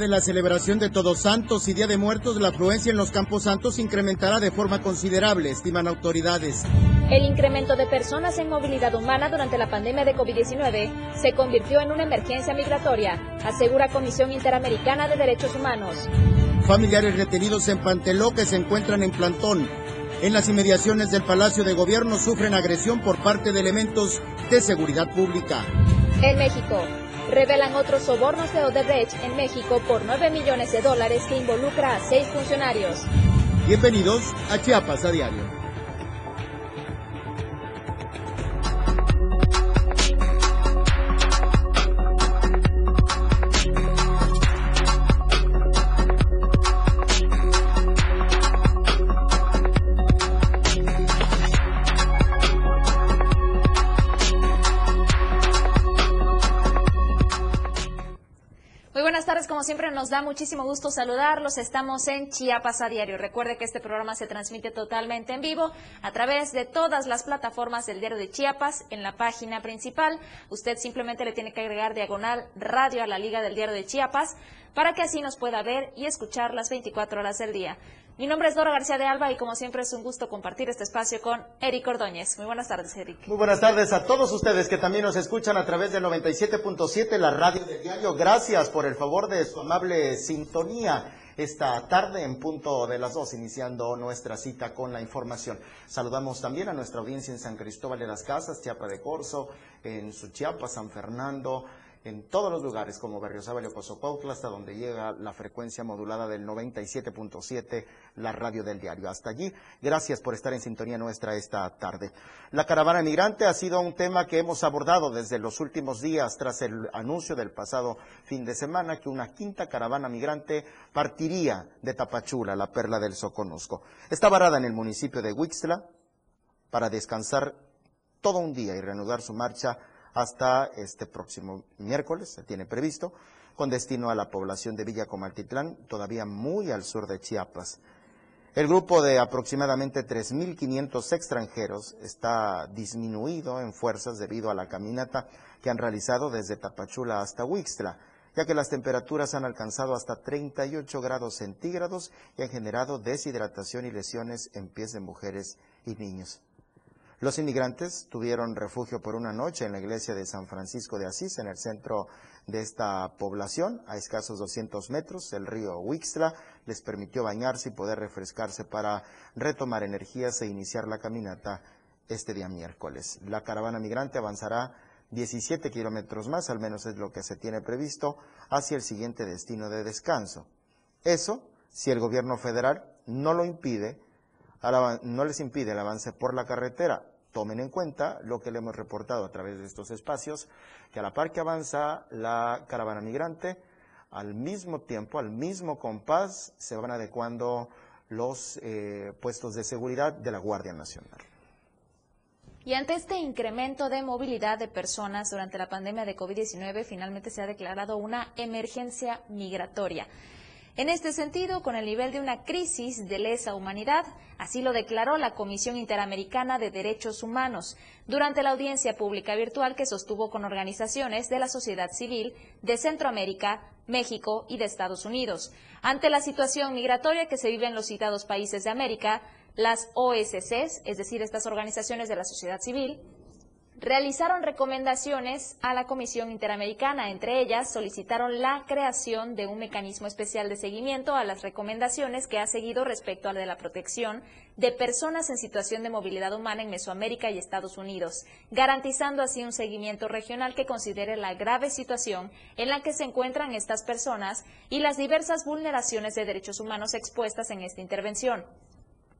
de la celebración de Todos Santos y Día de Muertos, la afluencia en los Campos Santos incrementará de forma considerable, estiman autoridades. El incremento de personas en movilidad humana durante la pandemia de COVID-19 se convirtió en una emergencia migratoria, asegura Comisión Interamericana de Derechos Humanos. Familiares retenidos en Panteló que se encuentran en plantón. En las inmediaciones del Palacio de Gobierno sufren agresión por parte de elementos de seguridad pública. En México, revelan otros sobornos de Odebrecht en México por 9 millones de dólares que involucra a seis funcionarios. Bienvenidos a Chiapas a Diario. Siempre nos da muchísimo gusto saludarlos. Estamos en Chiapas a diario. Recuerde que este programa se transmite totalmente en vivo a través de todas las plataformas del diario de Chiapas en la página principal. Usted simplemente le tiene que agregar diagonal radio a la liga del diario de Chiapas para que así nos pueda ver y escuchar las 24 horas del día. Mi nombre es Dora García de Alba y como siempre es un gusto compartir este espacio con Eric Ordóñez. Muy buenas tardes, Eric. Muy buenas tardes a todos ustedes que también nos escuchan a través del 97.7, la radio del diario. Gracias por el favor de su amable sintonía esta tarde en punto de las dos, iniciando nuestra cita con la información. Saludamos también a nuestra audiencia en San Cristóbal de las Casas, Chiapa de Corzo, en Suchiapa, San Fernando, en todos los lugares como Berriozábal y Ocosopautla, hasta donde llega la frecuencia modulada del 97.7, la radio del diario. Hasta allí, gracias por estar en sintonía nuestra esta tarde. La caravana migrante ha sido un tema que hemos abordado desde los últimos días tras el anuncio del pasado fin de semana que una quinta caravana migrante partiría de Tapachula, la perla del Soconusco. Está varada en el municipio de Huixtla para descansar todo un día y reanudar su marcha hasta este próximo miércoles, se tiene previsto, con destino a la población de Villa Comaltitlán, todavía muy al sur de Chiapas. El grupo de aproximadamente 3.500 extranjeros está disminuido en fuerzas debido a la caminata que han realizado desde Tapachula hasta Huixtla, ya que las temperaturas han alcanzado hasta 38 grados centígrados y han generado deshidratación y lesiones en pies de mujeres y niños. Los inmigrantes tuvieron refugio por una noche en la iglesia de San Francisco de Asís, en el centro de esta población, a escasos 200 metros. El río Huixtla les permitió bañarse y poder refrescarse para retomar energías e iniciar la caminata este día miércoles. La caravana migrante avanzará 17 kilómetros más, al menos es lo que se tiene previsto, hacia el siguiente destino de descanso. Eso, si el gobierno federal no lo impide, no les impide el avance por la carretera. Tomen en cuenta lo que le hemos reportado a través de estos espacios, que a la par que avanza la caravana migrante, al mismo tiempo, al mismo compás, se van adecuando los eh, puestos de seguridad de la Guardia Nacional. Y ante este incremento de movilidad de personas durante la pandemia de COVID-19, finalmente se ha declarado una emergencia migratoria. En este sentido, con el nivel de una crisis de lesa humanidad, así lo declaró la Comisión Interamericana de Derechos Humanos durante la audiencia pública virtual que sostuvo con organizaciones de la sociedad civil de Centroamérica, México y de Estados Unidos. Ante la situación migratoria que se vive en los citados países de América, las OSCs, es decir, estas organizaciones de la sociedad civil, realizaron recomendaciones a la Comisión Interamericana. Entre ellas, solicitaron la creación de un mecanismo especial de seguimiento a las recomendaciones que ha seguido respecto a la de la protección de personas en situación de movilidad humana en Mesoamérica y Estados Unidos, garantizando así un seguimiento regional que considere la grave situación en la que se encuentran estas personas y las diversas vulneraciones de derechos humanos expuestas en esta intervención.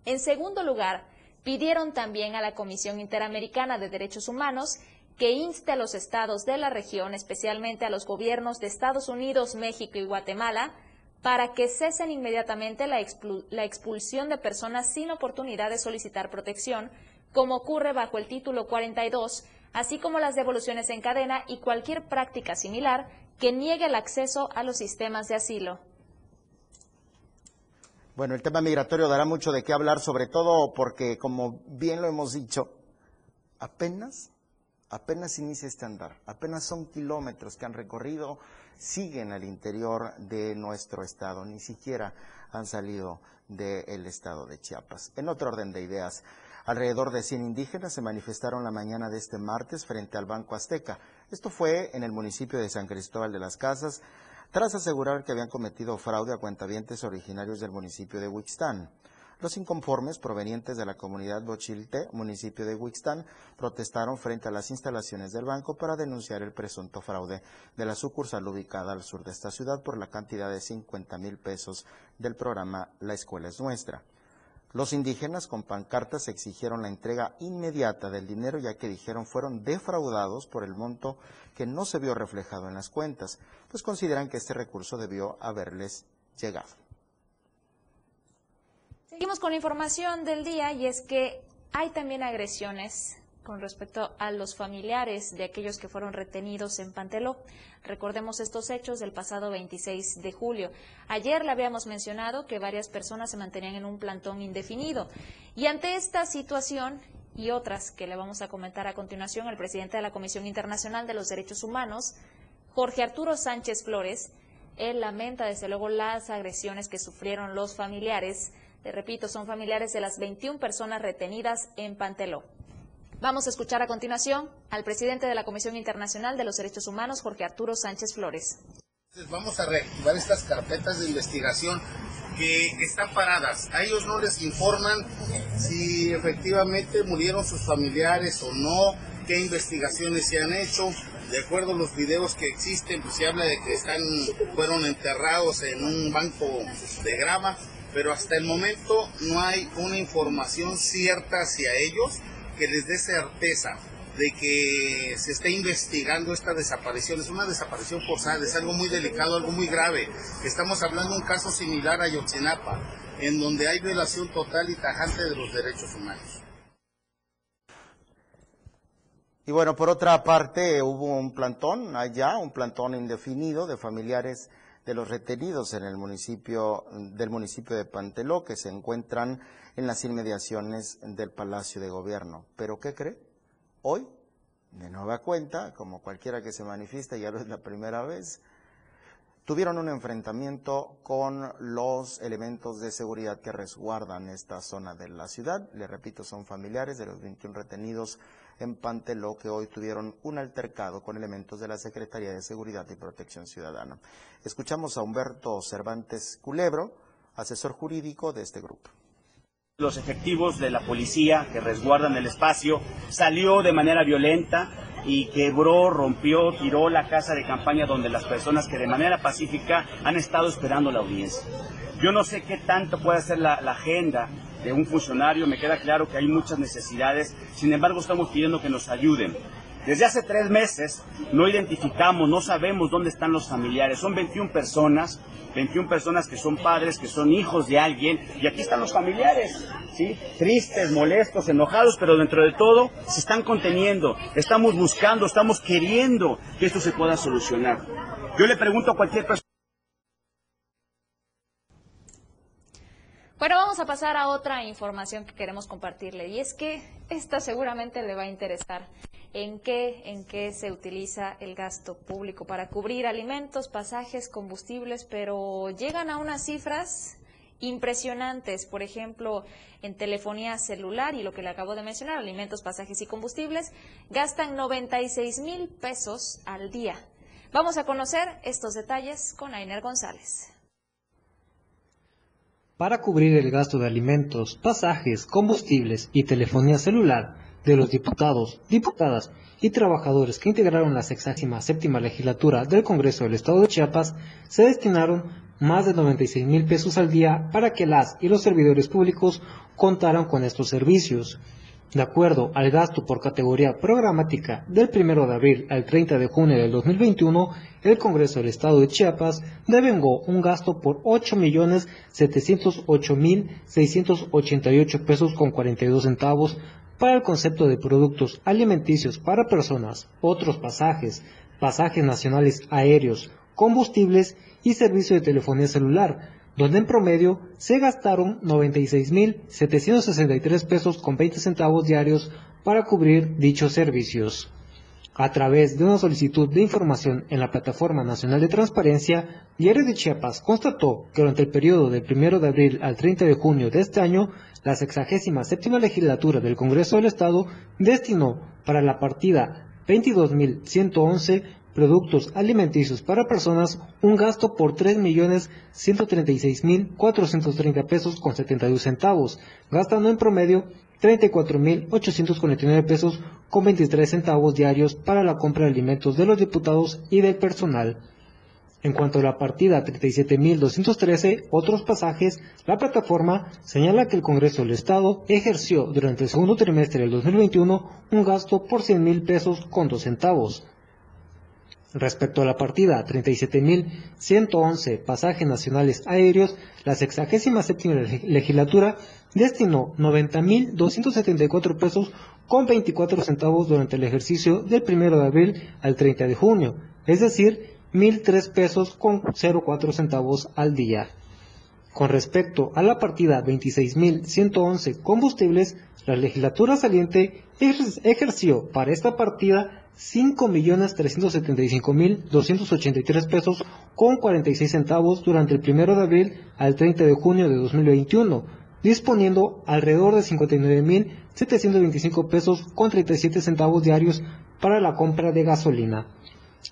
En segundo lugar, Pidieron también a la Comisión Interamericana de Derechos Humanos que inste a los estados de la región, especialmente a los gobiernos de Estados Unidos, México y Guatemala, para que cesen inmediatamente la, expulsión de personas sin oportunidad de solicitar protección, como ocurre bajo el título 42, así como las devoluciones en cadena y cualquier práctica similar que niegue el acceso a los sistemas de asilo. Bueno, el tema migratorio dará mucho de qué hablar, sobre todo porque, como bien lo hemos dicho, apenas, apenas inicia este andar, apenas son kilómetros que han recorrido, siguen al interior de nuestro estado, ni siquiera han salido del estado de Chiapas. En otro orden de ideas, alrededor de 100 indígenas se manifestaron la mañana de este martes frente al Banco Azteca. Esto fue en el municipio de San Cristóbal de las Casas, tras asegurar que habían cometido fraude a cuentavientes originarios del municipio de Huixtán. Los inconformes provenientes de la comunidad Bochilte, municipio de Huixtán, protestaron frente a las instalaciones del banco para denunciar el presunto fraude de la sucursal ubicada al sur de esta ciudad por la cantidad de 50 mil pesos del programa La Escuela es Nuestra. Los indígenas con pancartas exigieron la entrega inmediata del dinero ya que dijeron fueron defraudados por el monto que no se vio reflejado en las cuentas, pues consideran que este recurso debió haberles llegado. Seguimos con la información del día y es que hay también agresiones con respecto a los familiares de aquellos que fueron retenidos en Panteló. Recordemos estos hechos del pasado 26 de julio. Ayer le habíamos mencionado que varias personas se mantenían en un plantón indefinido y ante esta situación y otras que le vamos a comentar a continuación, el presidente de la Comisión Internacional de los Derechos Humanos, Jorge Arturo Sánchez Flores, él lamenta desde luego las agresiones que sufrieron los familiares te repito, son familiares de las 21 personas retenidas en Panteló. Vamos a escuchar a continuación al presidente de la Comisión Internacional de los Derechos Humanos, Jorge Arturo Sánchez Flores. Vamos a reactivar estas carpetas de investigación que están paradas. A ellos no les informan si efectivamente murieron sus familiares o no, qué investigaciones se han hecho. De acuerdo a los videos que existen, pues se habla de que están, fueron enterrados en un banco de grava pero hasta el momento no hay una información cierta hacia ellos que les dé certeza de que se está investigando esta desaparición. Es una desaparición forzada, es algo muy delicado, algo muy grave. Estamos hablando de un caso similar a Yotzinapa, en donde hay violación total y tajante de los derechos humanos. Y bueno, por otra parte, hubo un plantón allá, un plantón indefinido de familiares de los retenidos en el municipio del municipio de Panteló que se encuentran en las inmediaciones del Palacio de Gobierno. Pero ¿qué cree? Hoy, de nueva cuenta, como cualquiera que se manifiesta, ya no es la primera vez, tuvieron un enfrentamiento con los elementos de seguridad que resguardan esta zona de la ciudad. Le repito, son familiares de los 21 retenidos en Panteló que hoy tuvieron un altercado con elementos de la Secretaría de Seguridad y Protección Ciudadana. Escuchamos a Humberto Cervantes Culebro, asesor jurídico de este grupo los efectivos de la policía que resguardan el espacio salió de manera violenta y quebró, rompió, tiró la casa de campaña donde las personas que de manera pacífica han estado esperando la audiencia. Yo no sé qué tanto puede ser la, la agenda de un funcionario, me queda claro que hay muchas necesidades, sin embargo estamos pidiendo que nos ayuden. Desde hace tres meses no identificamos, no sabemos dónde están los familiares. Son 21 personas, 21 personas que son padres, que son hijos de alguien, y aquí están los familiares, ¿sí? Tristes, molestos, enojados, pero dentro de todo se están conteniendo. Estamos buscando, estamos queriendo que esto se pueda solucionar. Yo le pregunto a cualquier persona. Bueno, vamos a pasar a otra información que queremos compartirle y es que esta seguramente le va a interesar. ¿En qué, en qué se utiliza el gasto público para cubrir alimentos, pasajes, combustibles, pero llegan a unas cifras impresionantes, por ejemplo, en telefonía celular y lo que le acabo de mencionar, alimentos, pasajes y combustibles, gastan 96 mil pesos al día. Vamos a conocer estos detalles con Ainer González para cubrir el gasto de alimentos, pasajes, combustibles y telefonía celular de los diputados, diputadas y trabajadores que integraron la 67 legislatura del Congreso del Estado de Chiapas, se destinaron más de 96 mil pesos al día para que las y los servidores públicos contaran con estos servicios. De acuerdo al gasto por categoría programática del 1 de abril al 30 de junio del 2021, el Congreso del Estado de Chiapas devengó un gasto por 8.708.688 pesos con 42 centavos para el concepto de productos alimenticios para personas, otros pasajes, pasajes nacionales aéreos, combustibles y servicio de telefonía celular, donde en promedio se gastaron 96.763 pesos con 20 centavos diarios para cubrir dichos servicios. A través de una solicitud de información en la Plataforma Nacional de Transparencia, Diario de Chiapas constató que durante el periodo del 1 de abril al 30 de junio de este año, la 67 legislatura del Congreso del Estado destinó para la partida 22.111 productos alimenticios para personas un gasto por 3.136.430 pesos con 72 centavos, gastando en promedio 34.849 pesos con 23 centavos diarios para la compra de alimentos de los diputados y del personal. En cuanto a la partida 37.213, otros pasajes, la plataforma señala que el Congreso del Estado ejerció durante el segundo trimestre del 2021 un gasto por 100.000 pesos con 2 centavos. Respecto a la partida 37.111 pasajes nacionales aéreos, la 67 legislatura destinó 90.274 pesos con 24 centavos durante el ejercicio del 1 de abril al 30 de junio, es decir, 1.003 pesos con 04 centavos al día. Con respecto a la partida 26.111 combustibles, la legislatura saliente ejerció para esta partida 5.375.283 pesos con 46 centavos durante el 1 de abril al 30 de junio de 2021, disponiendo alrededor de 59.725 pesos con 37 centavos diarios para la compra de gasolina.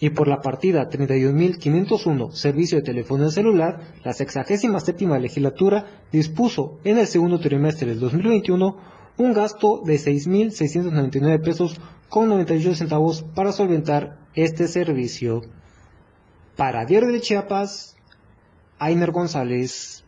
Y por la partida 31.501 Servicio de Telefonía Celular, la 67 legislatura dispuso en el segundo trimestre del 2021 un gasto de 6.699 pesos con 98 centavos para solventar este servicio. Para Diario de Chiapas, Ainer González.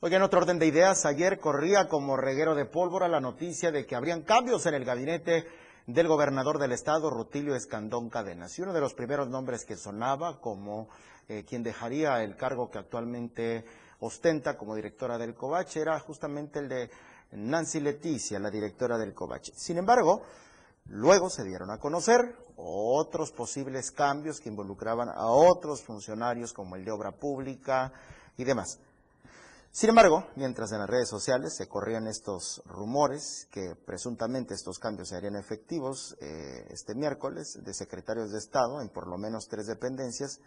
Oiga, en otro orden de ideas, ayer corría como reguero de pólvora la noticia de que habrían cambios en el gabinete del gobernador del estado, Rutilio Escandón Cadenas. Y uno de los primeros nombres que sonaba como eh, quien dejaría el cargo que actualmente ostenta como directora del COVACH era justamente el de Nancy Leticia, la directora del COVACH. Sin embargo, luego se dieron a conocer otros posibles cambios que involucraban a otros funcionarios como el de obra pública y demás. Sin embargo, mientras en las redes sociales se corrían estos rumores que presuntamente estos cambios se harían efectivos eh, este miércoles de secretarios de Estado en por lo menos tres dependencias,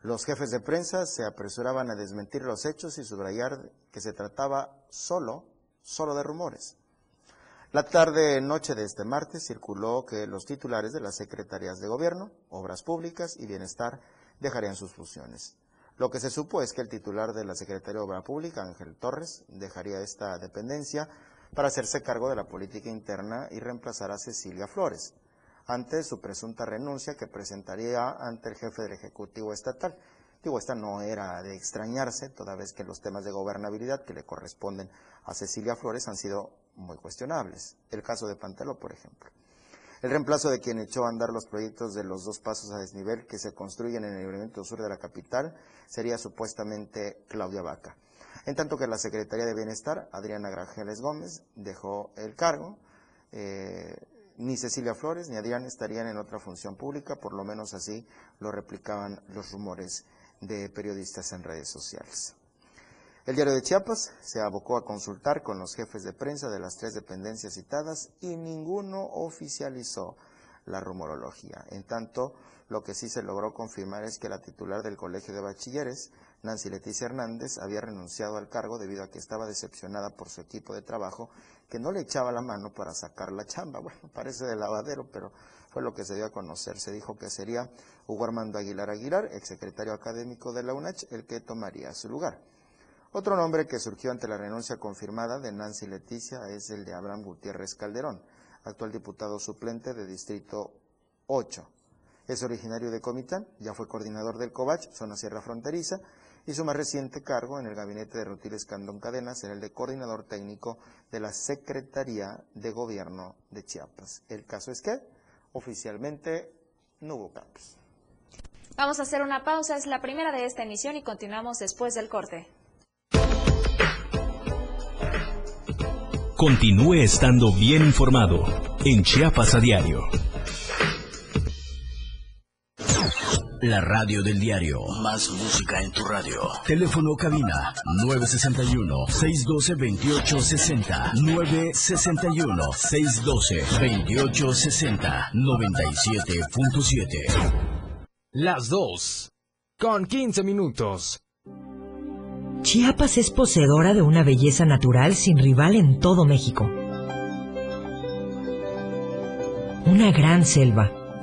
los jefes de prensa se apresuraban a desmentir los hechos y subrayar que se trataba solo, solo de rumores. La tarde-noche de este martes circuló que los titulares de las secretarías de Gobierno, Obras Públicas y Bienestar dejarían sus funciones. Lo que se supo es que el titular de la Secretaría de Obra Pública, Ángel Torres, dejaría esta dependencia para hacerse cargo de la política interna y reemplazar a Cecilia Flores, ante su presunta renuncia que presentaría ante el jefe del Ejecutivo Estatal. Digo, esta no era de extrañarse, toda vez que los temas de gobernabilidad que le corresponden a Cecilia Flores han sido muy cuestionables. El caso de Pantelo, por ejemplo. El reemplazo de quien echó a andar los proyectos de los dos pasos a desnivel que se construyen en el libramiento sur de la capital sería supuestamente Claudia Vaca. En tanto que la Secretaría de Bienestar, Adriana Grangeles Gómez, dejó el cargo. Eh, ni Cecilia Flores ni Adrián estarían en otra función pública, por lo menos así lo replicaban los rumores de periodistas en redes sociales. El diario de Chiapas se abocó a consultar con los jefes de prensa de las tres dependencias citadas y ninguno oficializó la rumorología. En tanto, lo que sí se logró confirmar es que la titular del Colegio de Bachilleres, Nancy Leticia Hernández, había renunciado al cargo debido a que estaba decepcionada por su equipo de trabajo, que no le echaba la mano para sacar la chamba. Bueno, parece de lavadero, pero fue lo que se dio a conocer. Se dijo que sería Hugo Armando Aguilar Aguilar, exsecretario académico de la UNACH, el que tomaría su lugar. Otro nombre que surgió ante la renuncia confirmada de Nancy Leticia es el de Abraham Gutiérrez Calderón, actual diputado suplente de Distrito 8. Es originario de Comitán, ya fue coordinador del COVACH, zona sierra fronteriza, y su más reciente cargo en el gabinete de Rutiles Candón Cadenas era el de coordinador técnico de la Secretaría de Gobierno de Chiapas. El caso es que oficialmente no hubo cambios. Vamos a hacer una pausa, es la primera de esta emisión y continuamos después del corte. Continúe estando bien informado en Chiapas a diario. La radio del diario. Más música en tu radio. Teléfono cabina 961-612-2860. 961-612-2860. 97.7. Las dos. Con 15 minutos. Chiapas es poseedora de una belleza natural sin rival en todo México. Una gran selva,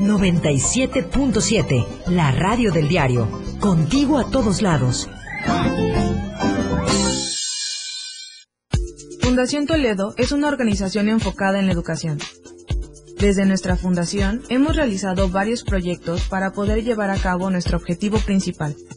97.7, la radio del diario. Contigo a todos lados. Fundación Toledo es una organización enfocada en la educación. Desde nuestra fundación hemos realizado varios proyectos para poder llevar a cabo nuestro objetivo principal,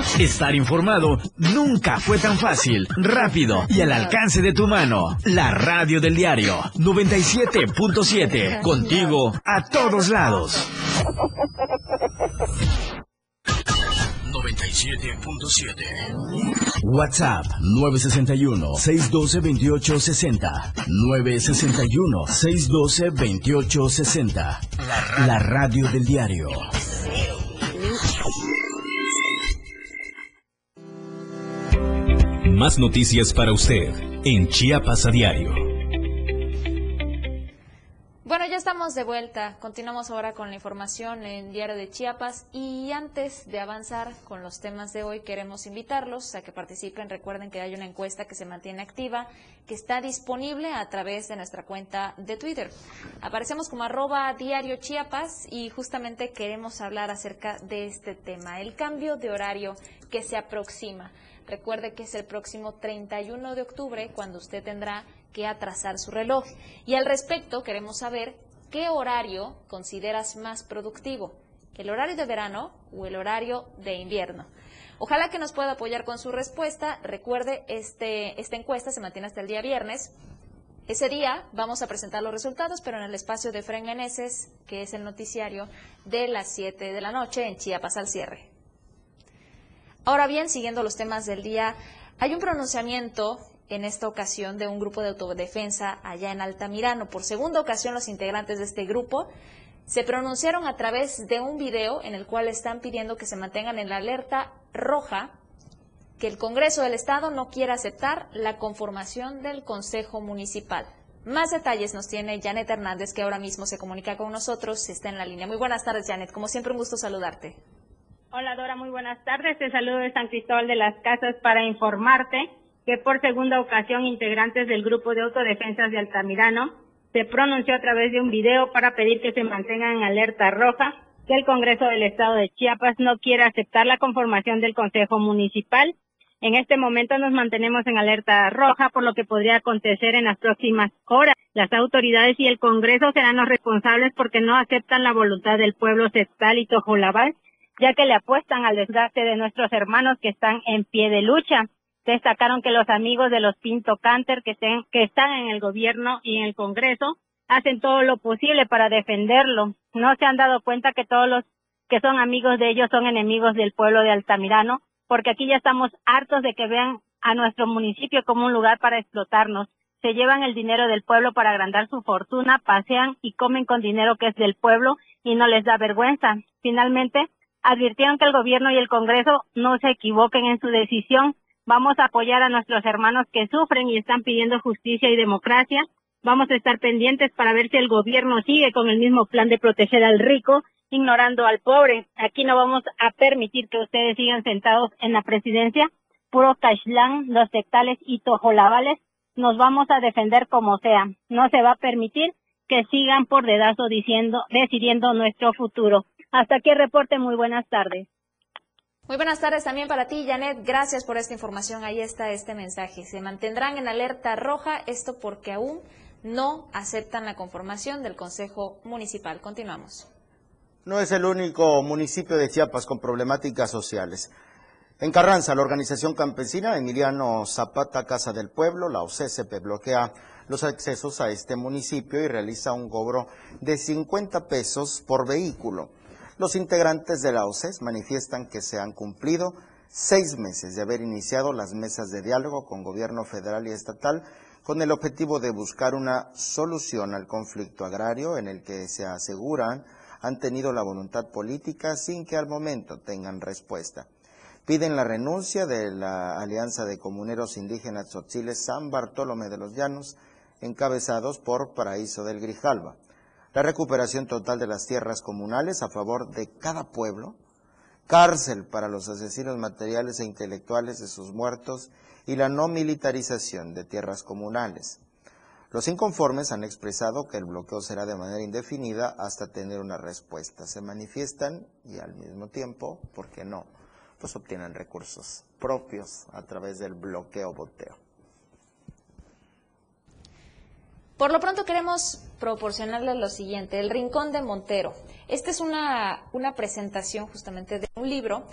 Estar informado nunca fue tan fácil, rápido y al alcance de tu mano. La radio del diario 97.7. Contigo a todos lados. 97.7. WhatsApp 961-612-2860. 961-612-2860. La, radio del diario. Más noticias para usted en Chiapas a diario. Bueno, ya estamos de vuelta. Continuamos ahora con la información en Diario de Chiapas y antes de avanzar con los temas de hoy queremos invitarlos a que participen. Recuerden que hay una encuesta que se mantiene activa, que está disponible a través de nuestra cuenta de Twitter. Aparecemos como arroba Diario Chiapas y justamente queremos hablar acerca de este tema, el cambio de horario que se aproxima. Recuerde que es el próximo 31 de octubre cuando usted tendrá que atrasar su reloj. Y al respecto queremos saber qué horario consideras más productivo, el horario de verano o el horario de invierno. Ojalá que nos pueda apoyar con su respuesta. Recuerde, este, esta encuesta se mantiene hasta el día viernes. Ese día vamos a presentar los resultados, pero en el espacio de Frenganeses, que es el noticiario de las 7 de la noche en Chiapas al cierre. Ahora bien, siguiendo los temas del día, hay un pronunciamiento en esta ocasión de un grupo de autodefensa allá en Altamirano. Por segunda ocasión, los integrantes de este grupo se pronunciaron a través de un video en el cual están pidiendo que se mantengan en la alerta roja, que el Congreso del Estado no quiera aceptar la conformación del Consejo Municipal. Más detalles nos tiene Janet Hernández, que ahora mismo se comunica con nosotros, está en la línea. Muy buenas tardes, Janet. Como siempre, un gusto saludarte. Hola Dora, muy buenas tardes. Te saludo de San Cristóbal de las Casas para informarte que por segunda ocasión integrantes del grupo de autodefensas de Altamirano se pronunció a través de un video para pedir que se mantengan en alerta roja, que el Congreso del Estado de Chiapas no quiere aceptar la conformación del Consejo Municipal. En este momento nos mantenemos en alerta roja por lo que podría acontecer en las próximas horas. Las autoridades y el Congreso serán los responsables porque no aceptan la voluntad del pueblo sectal y tojolabal ya que le apuestan al desgaste de nuestros hermanos que están en pie de lucha. Destacaron que los amigos de los Pinto Canter que, que están en el gobierno y en el Congreso hacen todo lo posible para defenderlo. No se han dado cuenta que todos los que son amigos de ellos son enemigos del pueblo de Altamirano, porque aquí ya estamos hartos de que vean a nuestro municipio como un lugar para explotarnos. se llevan el dinero del pueblo para agrandar su fortuna, pasean y comen con dinero que es del pueblo y no les da vergüenza. Finalmente, advirtieron que el gobierno y el Congreso no se equivoquen en su decisión. Vamos a apoyar a nuestros hermanos que sufren y están pidiendo justicia y democracia. Vamos a estar pendientes para ver si el gobierno sigue con el mismo plan de proteger al rico, ignorando al pobre. Aquí no vamos a permitir que ustedes sigan sentados en la presidencia, puro cashlán, los sectales y tojolabales. Nos vamos a defender como sea. No se va a permitir que sigan por dedazo diciendo, decidiendo nuestro futuro. Hasta aquí el reporte. Muy buenas tardes. Muy buenas tardes también para ti, Janet. Gracias por esta información. Ahí está este mensaje. Se mantendrán en alerta roja, esto porque aún no aceptan la conformación del Consejo Municipal. Continuamos. No es el único municipio de Chiapas con problemáticas sociales. En Carranza, la organización campesina Emiliano Zapata Casa del Pueblo, la OCSP, bloquea los accesos a este municipio y realiza un cobro de 50 pesos por vehículo. Los integrantes de la OCES manifiestan que se han cumplido seis meses de haber iniciado las mesas de diálogo con gobierno federal y estatal con el objetivo de buscar una solución al conflicto agrario en el que se aseguran han tenido la voluntad política sin que al momento tengan respuesta. Piden la renuncia de la Alianza de Comuneros Indígenas Tzotziles San Bartolomé de los Llanos, encabezados por Paraíso del Grijalva la recuperación total de las tierras comunales a favor de cada pueblo, cárcel para los asesinos materiales e intelectuales de sus muertos y la no militarización de tierras comunales. Los inconformes han expresado que el bloqueo será de manera indefinida hasta tener una respuesta. Se manifiestan y al mismo tiempo, ¿por qué no? Pues obtienen recursos propios a través del bloqueo Por lo pronto queremos proporcionarles lo siguiente, El Rincón de Montero. Esta es una, una presentación justamente de un libro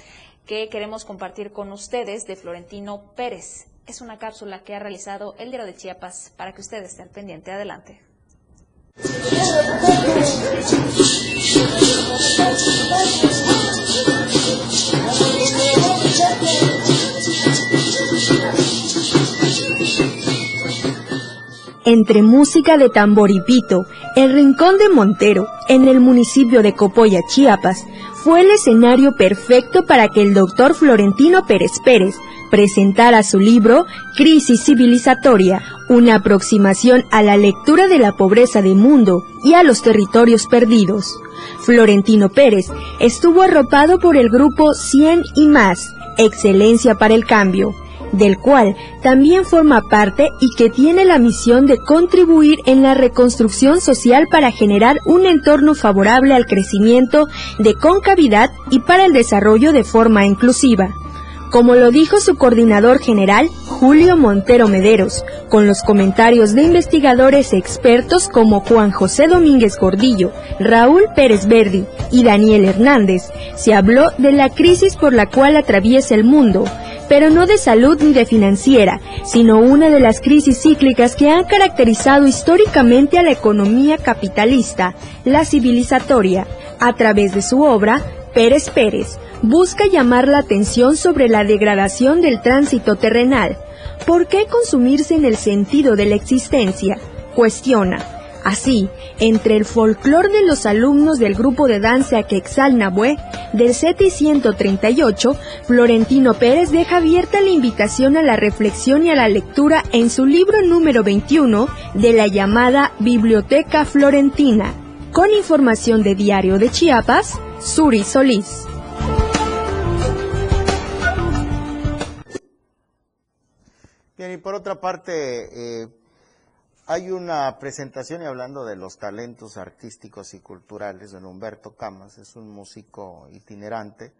que queremos compartir con ustedes de Florentino Pérez. Es una cápsula que ha realizado el Diario de Chiapas para que ustedes estén pendientes. Adelante. entre música de tamboripito, el Rincón de Montero, en el municipio de Copoya, Chiapas, fue el escenario perfecto para que el doctor Florentino Pérez Pérez presentara su libro Crisis Civilizatoria, una aproximación a la lectura de la pobreza del mundo y a los territorios perdidos. Florentino Pérez estuvo arropado por el grupo 100 y más, Excelencia para el Cambio, del cual también forma parte y que tiene la misión de contribuir en la reconstrucción social para generar un entorno favorable al crecimiento de concavidad y para el desarrollo de forma inclusiva. Como lo dijo su coordinador general, Julio Montero Mederos, con los comentarios de investigadores expertos como Juan José Domínguez Gordillo, Raúl Pérez Verdi y Daniel Hernández, se habló de la crisis por la cual atraviesa el mundo pero no de salud ni de financiera, sino una de las crisis cíclicas que han caracterizado históricamente a la economía capitalista, la civilizatoria. A través de su obra, Pérez Pérez busca llamar la atención sobre la degradación del tránsito terrenal. ¿Por qué consumirse en el sentido de la existencia? Cuestiona. Así, entre el folclor de los alumnos del grupo de danza Quexal Nabué del CETI 138, Florentino Pérez deja abierta la invitación a la reflexión y a la lectura en su libro número 21 de la llamada Biblioteca Florentina. Con información de Diario de Chiapas, Suri Solís. Bien, y por otra parte, eh, hay una presentación y hablando de los talentos artísticos y culturales de Humberto Camas, es un músico itinerante,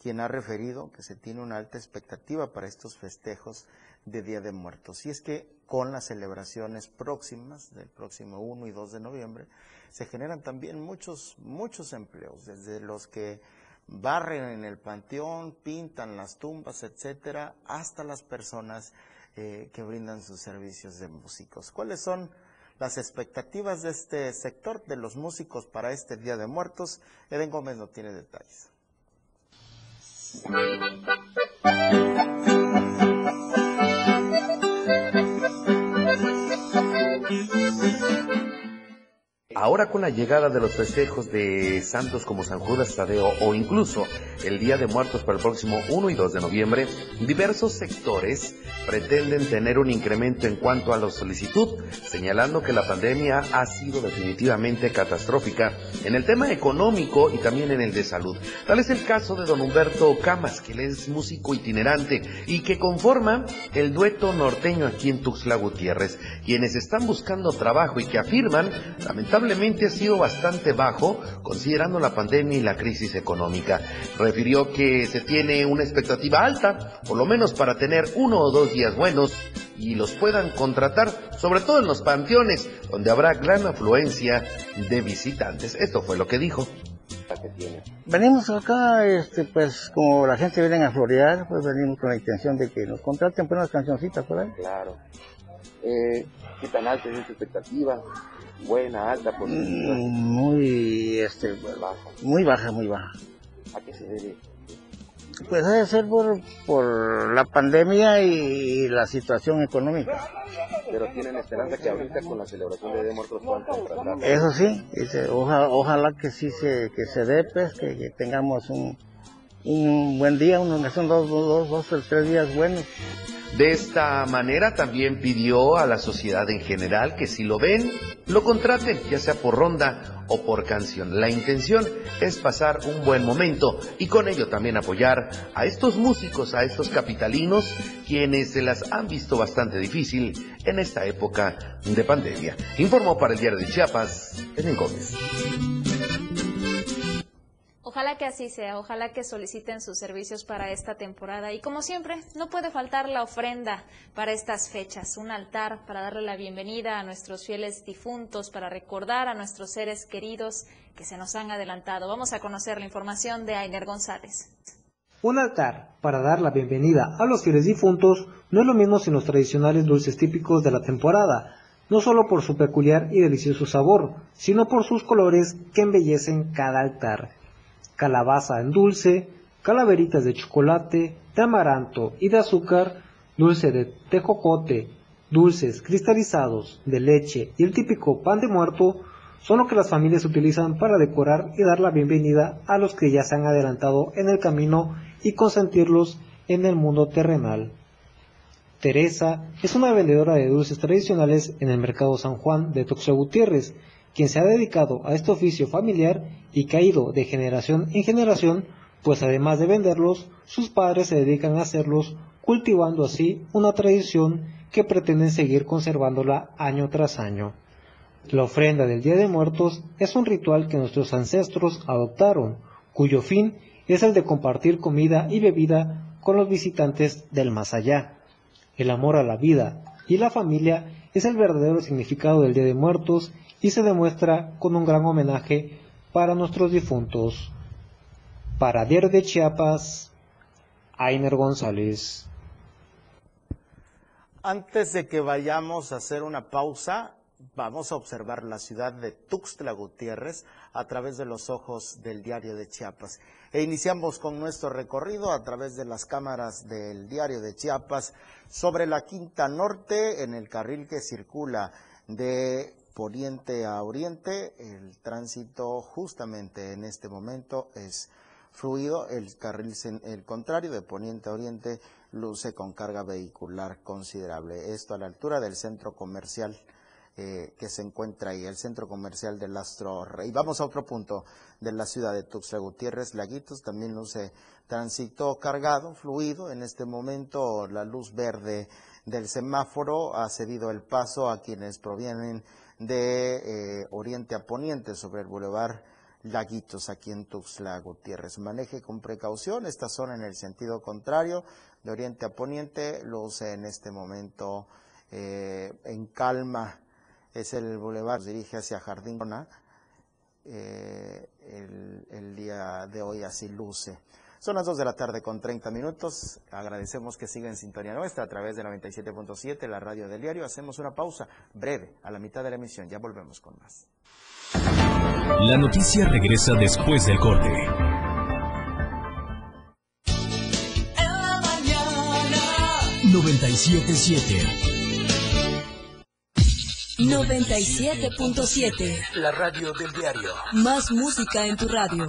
quien ha referido que se tiene una alta expectativa para estos festejos de Día de Muertos. Y es que con las celebraciones próximas, del próximo 1 y 2 de noviembre, se generan también muchos, muchos empleos, desde los que barren en el panteón, pintan las tumbas, etcétera, hasta las personas eh, que brindan sus servicios de músicos. ¿Cuáles son las expectativas de este sector de los músicos para este Día de Muertos? Eden Gómez no tiene detalles. Ahora con la llegada de los festejos de santos como San Judas Tadeo o incluso el Día de Muertos para el próximo 1 y 2 de noviembre, diversos sectores pretenden tener un incremento en cuanto a la solicitud, señalando que la pandemia ha sido definitivamente catastrófica en el tema económico y también en el de salud. Tal es el caso de don Humberto Camas, que es músico itinerante y que conforma el dueto norteño aquí en Tuxtla Gutiérrez, quienes están buscando trabajo y que afirman, lamentablemente ha sido bastante bajo considerando la pandemia y la crisis económica. Refirió que se tiene una expectativa alta, por lo menos para tener uno o dos días buenos y los puedan contratar, sobre todo en los panteones, donde habrá gran afluencia de visitantes. Esto fue lo que dijo. Venimos acá, este, pues como la gente viene a florear, pues venimos con la intención de que nos contraten por unas cancioncitas por ahí. Claro. Eh, ¿Qué tan alta es esta expectativa? ¿Buena, alta, positiva? Mm, Muy, este, baja. muy baja, muy baja. ¿A qué se debe? Pues debe ser por, por la pandemia y la situación económica. Pero tienen esperanza que ahorita con la celebración de Día Muertos puedan contratar. Eso sí, dice, oja- ojalá que sí se, que se dé, pues, que, que tengamos un, un buen día, uno que son dos, dos, dos, dos, tres días buenos. De esta manera también pidió a la sociedad en general que si lo ven, lo contraten, ya sea por ronda o por canción. La intención es pasar un buen momento y con ello también apoyar a estos músicos, a estos capitalinos, quienes se las han visto bastante difícil en esta época de pandemia. Informó para el diario de Chiapas, Edwin Gómez. Ojalá que así sea, ojalá que soliciten sus servicios para esta temporada. Y como siempre, no puede faltar la ofrenda para estas fechas, un altar para darle la bienvenida a nuestros fieles difuntos, para recordar a nuestros seres queridos que se nos han adelantado. Vamos a conocer la información de Ainer González. Un altar para dar la bienvenida a los fieles difuntos no es lo mismo sin los tradicionales dulces típicos de la temporada, no solo por su peculiar y delicioso sabor, sino por sus colores que embellecen cada altar. Calabaza en dulce, calaveritas de chocolate, de amaranto y de azúcar, dulce de tejocote, dulces cristalizados de leche y el típico pan de muerto son lo que las familias utilizan para decorar y dar la bienvenida a los que ya se han adelantado en el camino y consentirlos en el mundo terrenal. Teresa es una vendedora de dulces tradicionales en el mercado San Juan de Tuxtla Gutiérrez, quien se ha dedicado a este oficio familiar y que ha ido de generación en generación, pues además de venderlos, sus padres se dedican a hacerlos, cultivando así una tradición que pretenden seguir conservándola año tras año. La ofrenda del Día de Muertos es un ritual que nuestros ancestros adoptaron, cuyo fin es el de compartir comida y bebida con los visitantes del más allá. El amor a la vida y la familia es el verdadero significado del Día de Muertos y se demuestra con un gran homenaje para nuestros difuntos. Para Diario de Chiapas, Ainer González. Antes de que vayamos a hacer una pausa, vamos a observar la ciudad de Tuxtla Gutiérrez a través de los ojos del diario de Chiapas. E iniciamos con nuestro recorrido a través de las cámaras del diario de Chiapas sobre la Quinta Norte en el carril que circula de poniente a oriente. El tránsito justamente en este momento es fluido, el carril el contrario de poniente a oriente luce con carga vehicular considerable. Esto a la altura del centro comercial eh, que se encuentra ahí, el centro comercial del Astro Rey. Vamos a otro punto de la ciudad de Tuxtla Gutiérrez, Laguitos, también luce tránsito cargado, fluido. En este momento la luz verde del semáforo ha cedido el paso a quienes provienen de eh, oriente a poniente sobre el bulevar Laguitos aquí en Tuxtla Gutiérrez. Maneje con precaución esta zona en el sentido contrario, de oriente a poniente, luce en este momento eh, en calma. Es el bulevar, dirige hacia Jardín. Eh, el, el día de hoy así luce. Son las 2 de la tarde con 30 minutos. Agradecemos que siga en sintonía nuestra a través de 97.7, la radio del diario. Hacemos una pausa breve a la mitad de la emisión. Ya volvemos con más. La noticia regresa después del corte. En la mañana. 977. 97.7. La radio del diario. Más música en tu radio.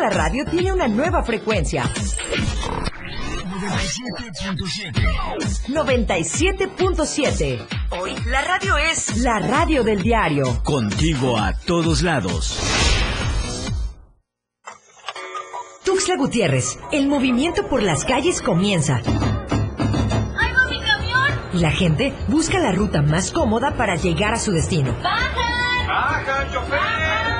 La radio tiene una nueva frecuencia. 97.7. Hoy la radio es la radio del diario. Contigo a todos lados. Tuxtla Gutiérrez, el movimiento por las calles comienza. ¡Ahí va mi camión! Y la gente busca la ruta más cómoda para llegar a su destino. ¡Bajan! ¡Bajan, chofer!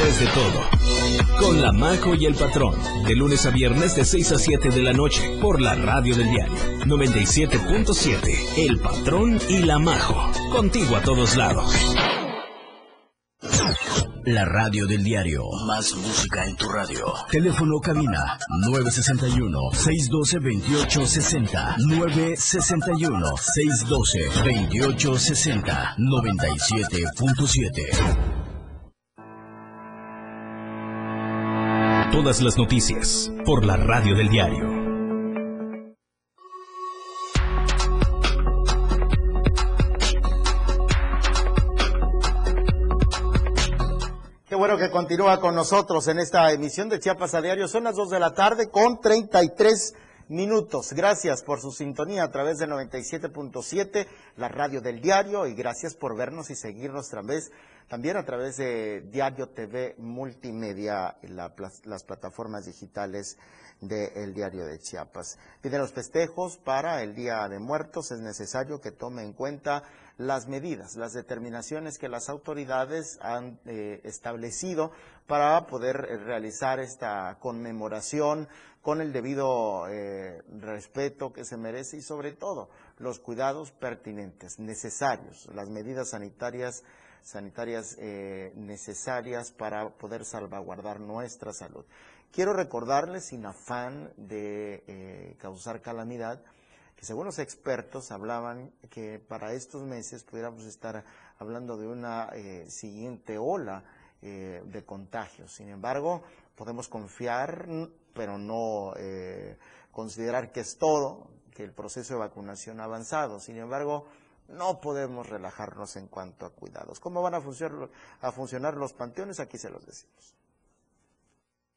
Después de todo, con La Majo y el Patrón, de lunes a viernes de 6 a 7 de la noche, por la radio del diario 97.7, El Patrón y La Majo, contigo a todos lados. La radio del diario. Más música en tu radio. Teléfono cabina 961-612-2860. 961-612-2860. 97.7. Todas las noticias por la radio del diario. Qué bueno que continúa con nosotros en esta emisión de Chiapas a Diario. Son las 2 de la tarde con 33 minutos. Gracias por su sintonía a través de 97.7, la radio del diario, y gracias por vernos y seguirnos también a través de Diario TV Multimedia, la, las plataformas digitales del diario de Chiapas. Y de los festejos para el Día de Muertos es necesario que tome en cuenta las medidas, las determinaciones que las autoridades han eh, establecido para poder eh, realizar esta conmemoración con el debido eh, respeto que se merece y sobre todo los cuidados pertinentes, necesarios, las medidas sanitarias sanitarias necesarias para poder salvaguardar nuestra salud. Quiero recordarles, sin afán de causar calamidad, que según los expertos hablaban que para estos meses pudiéramos estar hablando de una eh, siguiente ola eh, de contagios. Sin embargo, podemos confiar, pero no eh, considerar que es todo, que el proceso de vacunación ha avanzado. Sin embargo, no podemos relajarnos en cuanto a cuidados. ¿Cómo van a funcionar, a funcionar los panteones? Aquí se los decimos.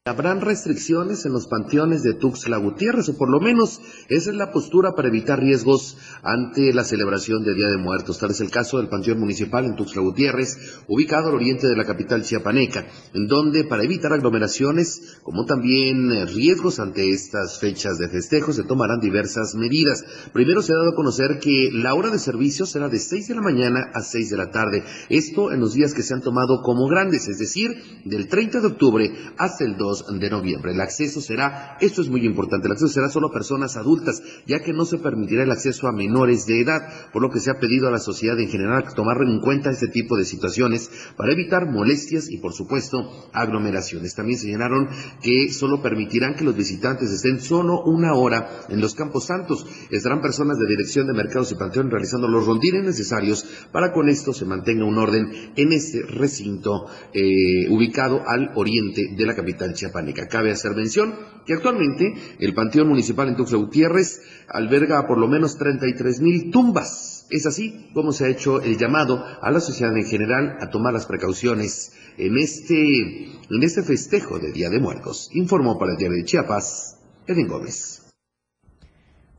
Habrán restricciones en los panteones de Tuxtla Gutiérrez, o por lo menos esa es la postura para evitar riesgos ante la celebración de Día de Muertos. Tal es el caso del Panteón Municipal en Tuxtla Gutiérrez, ubicado al oriente de la capital chiapaneca, en donde para evitar aglomeraciones, como también riesgos ante estas fechas de festejo, se tomarán diversas medidas. Primero se ha dado a conocer que la hora de servicio será de 6 de la mañana a 6 de la tarde. Esto en los días que se han tomado como grandes, es decir, del 30 de octubre hasta el 2 2 de noviembre. El acceso será, esto es muy importante, el acceso será solo a personas adultas, ya que no se permitirá el acceso a menores de edad, por lo que se ha pedido a la sociedad en general tomar en cuenta este tipo de situaciones para evitar molestias y, por supuesto, aglomeraciones. También señalaron que solo permitirán que los visitantes estén solo una hora en los Campos Santos. Estarán personas de Dirección de Mercados y Panteón realizando los rondines necesarios para con esto se mantenga un orden en este recinto eh, ubicado al oriente de la capital chiapaneca. Cabe hacer mención que actualmente el Panteón Municipal en Tuxtla Gutiérrez alberga por lo menos 33 mil tumbas. Es así como se ha hecho el llamado a la sociedad en general a tomar las precauciones en este, en este festejo de Día de Muertos. Informó para el Diario de Chiapas, Edwin Gómez.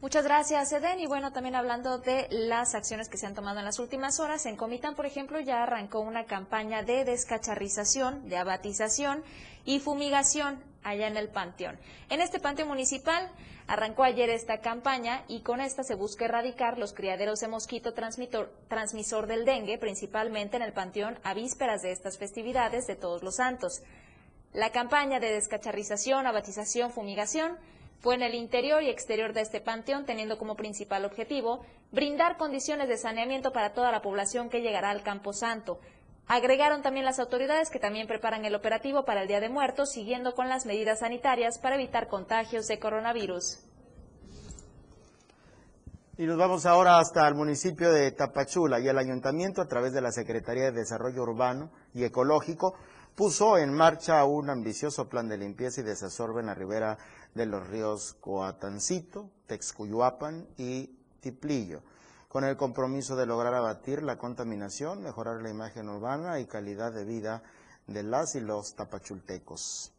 Muchas gracias, Eden. Y bueno, también hablando de las acciones que se han tomado en las últimas horas, en Comitán, por ejemplo, ya arrancó una campaña de descacharrización, de abatización y fumigación allá en el Panteón. En este Panteón Municipal arrancó ayer esta campaña y con esta se busca erradicar los criaderos de mosquito transmisor del dengue, principalmente en el Panteón a vísperas de estas festividades de Todos los Santos. La campaña de descacharrización, abatización, fumigación fue en el interior y exterior de este panteón, teniendo como principal objetivo brindar condiciones de saneamiento para toda la población que llegará al Campo Santo. Agregaron también las autoridades que también preparan el operativo para el Día de Muertos, siguiendo con las medidas sanitarias para evitar contagios de coronavirus. Y nos vamos ahora hasta el municipio de Tapachula y el ayuntamiento a través de la Secretaría de Desarrollo Urbano y Ecológico puso en marcha un ambicioso plan de limpieza y desasorbe en la ribera de los ríos Coatancito, Texcuyuapan y Tiplillo, con el compromiso de lograr abatir la contaminación, mejorar la imagen urbana y calidad de vida de las y los tapachultecos.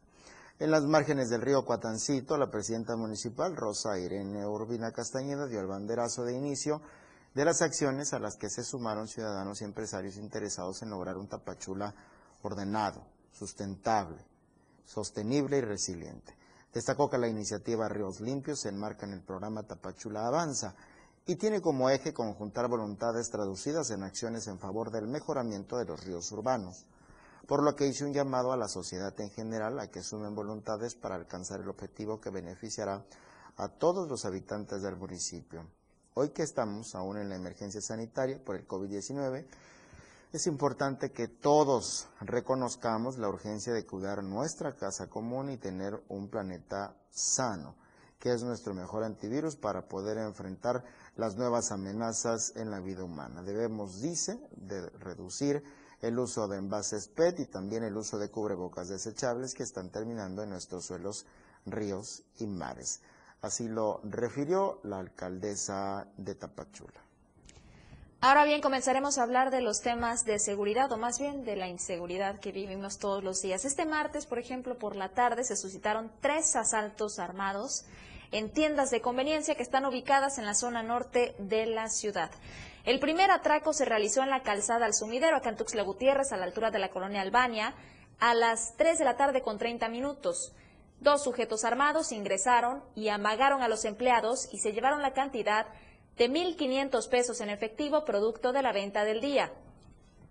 En las márgenes del río Coatancito, la presidenta municipal, Rosa Irene Urbina Castañeda, dio el banderazo de inicio de las acciones a las que se sumaron ciudadanos y empresarios interesados en lograr un Tapachula ordenado, sustentable, sostenible y resiliente. Destacó que la iniciativa Ríos Limpios se enmarca en el programa Tapachula Avanza y tiene como eje conjuntar voluntades traducidas en acciones en favor del mejoramiento de los ríos urbanos, por lo que hizo un llamado a la sociedad en general a que sumen voluntades para alcanzar el objetivo que beneficiará a todos los habitantes del municipio. Hoy que estamos aún en la emergencia sanitaria por el COVID-19, es importante que todos reconozcamos la urgencia de cuidar nuestra casa común y tener un planeta sano, que es nuestro mejor antivirus para poder enfrentar las nuevas amenazas en la vida humana. Debemos, dice, de reducir el uso de envases PET y también el uso de cubrebocas desechables que están terminando en nuestros suelos, ríos y mares. Así lo refirió la alcaldesa de Tapachula. Ahora bien, comenzaremos a hablar de los temas de seguridad, o más bien de la inseguridad que vivimos todos los días. Este martes, por ejemplo, por la tarde se suscitaron tres asaltos armados en tiendas de conveniencia que están ubicadas en la zona norte de la ciudad. El primer atraco se realizó en la calzada al sumidero, acá en Tuxtla Gutiérrez, a la altura de la colonia Albania, a las 3 de la tarde con 30 minutos. Dos sujetos armados ingresaron y amagaron a los empleados y se llevaron la cantidad de 1.500 pesos en efectivo producto de la venta del día.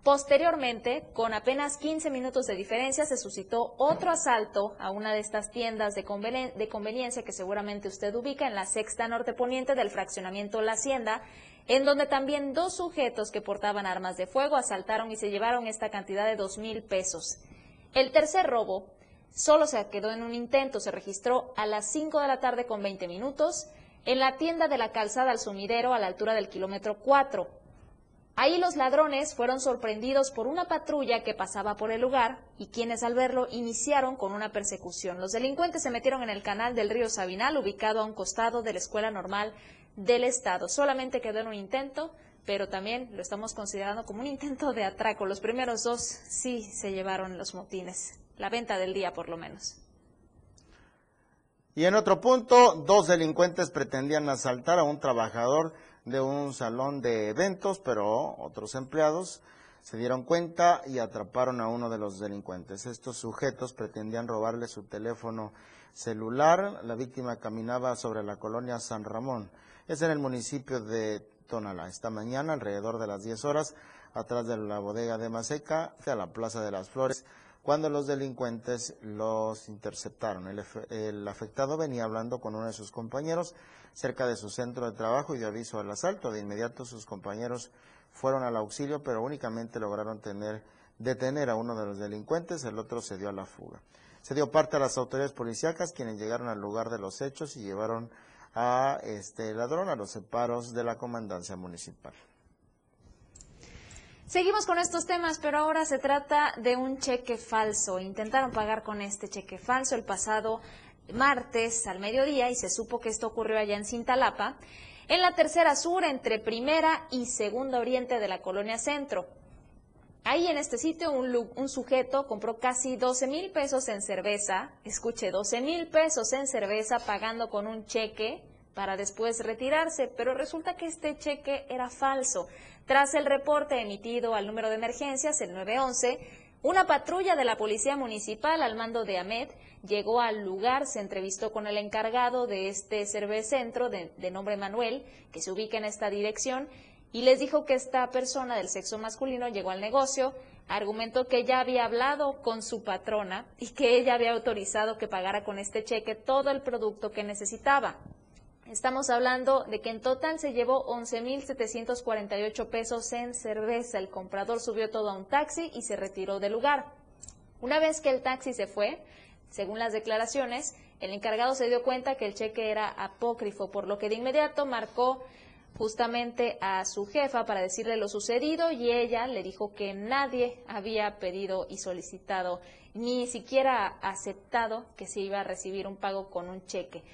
Posteriormente, con apenas 15 minutos de diferencia, se suscitó otro asalto a una de estas tiendas de, conveniencia que seguramente usted ubica en la sexta norte poniente del fraccionamiento La Hacienda, en donde también dos sujetos que portaban armas de fuego asaltaron y se llevaron esta cantidad de dos mil pesos. El tercer robo solo se quedó en un intento, se registró a las 5 de la tarde con 20 minutos en la tienda de la calzada al sumidero a la altura del kilómetro 4. Ahí los ladrones fueron sorprendidos por una patrulla que pasaba por el lugar y quienes al verlo iniciaron con una persecución. Los delincuentes se metieron en el canal del río Sabinal, ubicado a un costado de la Escuela Normal del Estado. Solamente quedó en un intento, pero también lo estamos considerando como un intento de atraco. Los primeros dos sí se llevaron los motines, la venta del día por lo menos. Y en otro punto, dos delincuentes pretendían asaltar a un trabajador de un salón de eventos, pero otros empleados se dieron cuenta y atraparon a uno de los delincuentes. Estos sujetos pretendían robarle su teléfono celular. La víctima caminaba sobre la colonia San Ramón. Es en el municipio de Tonalá. Esta mañana, alrededor de las 10 horas, atrás de la bodega de Maseca, a la Plaza de las Flores, cuando los delincuentes los interceptaron. El, el, afectado venía hablando con uno de sus compañeros cerca de su centro de trabajo y dio aviso al asalto. De inmediato sus compañeros fueron al auxilio, pero únicamente lograron tener, detener a uno de los delincuentes, el otro se dio a la fuga. Se dio parte a las autoridades policíacas, quienes llegaron al lugar de los hechos y llevaron a este ladrón a los separos de la comandancia municipal. Seguimos con estos temas, pero ahora se trata de un cheque falso. Intentaron pagar con este cheque falso el pasado martes al mediodía y se supo que esto ocurrió allá en Cintalapa, en la tercera sur entre primera y segunda oriente de la colonia centro. Ahí en este sitio un, sujeto compró casi 12 mil pesos en cerveza, escuche, 12 mil pesos en cerveza pagando con un cheque para después retirarse, pero resulta que este cheque era falso. Tras el reporte emitido al número de emergencias, el 911, una patrulla de la Policía Municipal al mando de Ahmed llegó al lugar, se entrevistó con el encargado de este cervecentro de, de nombre Manuel, que se ubica en esta dirección, y les dijo que esta persona del sexo masculino llegó al negocio, argumentó que ya había hablado con su patrona y que ella había autorizado que pagara con este cheque todo el producto que necesitaba. Estamos hablando de que en total se llevó 11.748 pesos en cerveza. El comprador subió todo a un taxi y se retiró del lugar. Una vez que el taxi se fue, según las declaraciones, el encargado se dio cuenta que el cheque era apócrifo, por lo que de inmediato marcó justamente a su jefa para decirle lo sucedido y ella le dijo que nadie había pedido y solicitado, ni siquiera aceptado que se iba a recibir un pago con un cheque.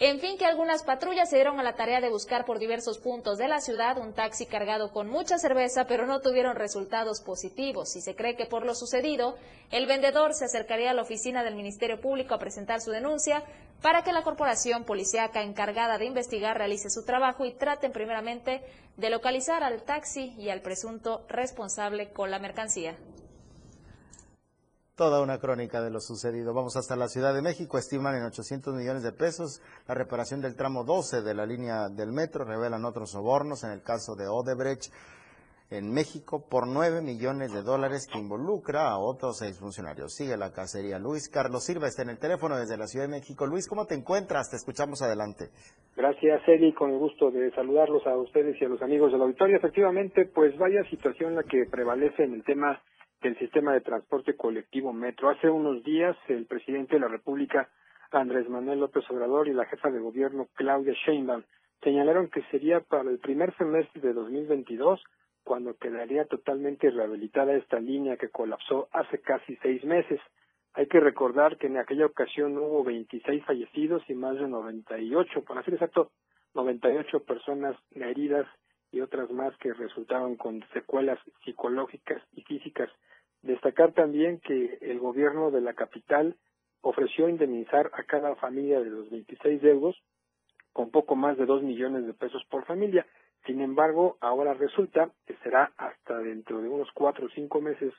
En fin, que algunas patrullas se dieron a la tarea de buscar por diversos puntos de la ciudad un taxi cargado con mucha cerveza, pero no tuvieron resultados positivos. Y se cree que por lo sucedido, el vendedor se acercaría a la oficina del Ministerio Público a presentar su denuncia para que la corporación policíaca encargada de investigar realice su trabajo y traten primeramente de localizar al taxi y al presunto responsable con la mercancía. Toda una crónica de lo sucedido. Vamos hasta la Ciudad de México. Estiman en 800 millones de pesos la reparación del tramo 12 de la línea del metro. Revelan otros sobornos en el caso de Odebrecht en México por 9 millones de dólares que involucra a otros seis funcionarios. Sigue la cacería. Luis Carlos Silva está en el teléfono desde la Ciudad de México. Luis, ¿cómo te encuentras? Te escuchamos adelante. Gracias, Eli. Con el gusto de saludarlos a ustedes y a los amigos del auditorio. Efectivamente, pues vaya situación la que prevalece en el tema del sistema de transporte colectivo Metro. Hace unos días el presidente de la República, Andrés Manuel López Obrador, y la jefa de gobierno, Claudia Sheinbaum, señalaron que sería para el primer semestre de 2022 cuando quedaría totalmente rehabilitada esta línea que colapsó hace casi seis meses. Hay que recordar que en aquella ocasión hubo 26 fallecidos y más de 98, para ser exacto, 98 personas heridas y otras más que resultaron con secuelas psicológicas y físicas Destacar también que el gobierno de la capital ofreció indemnizar a cada familia de los 26 deudos con poco más de 2 millones de pesos por familia. Sin embargo, ahora resulta que será hasta dentro de unos cuatro o cinco meses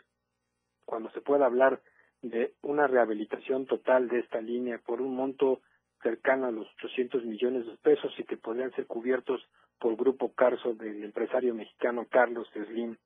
cuando se pueda hablar de una rehabilitación total de esta línea por un monto cercano a los 800 millones de pesos y que podrían ser cubiertos por Grupo Carso del empresario mexicano Carlos Slim.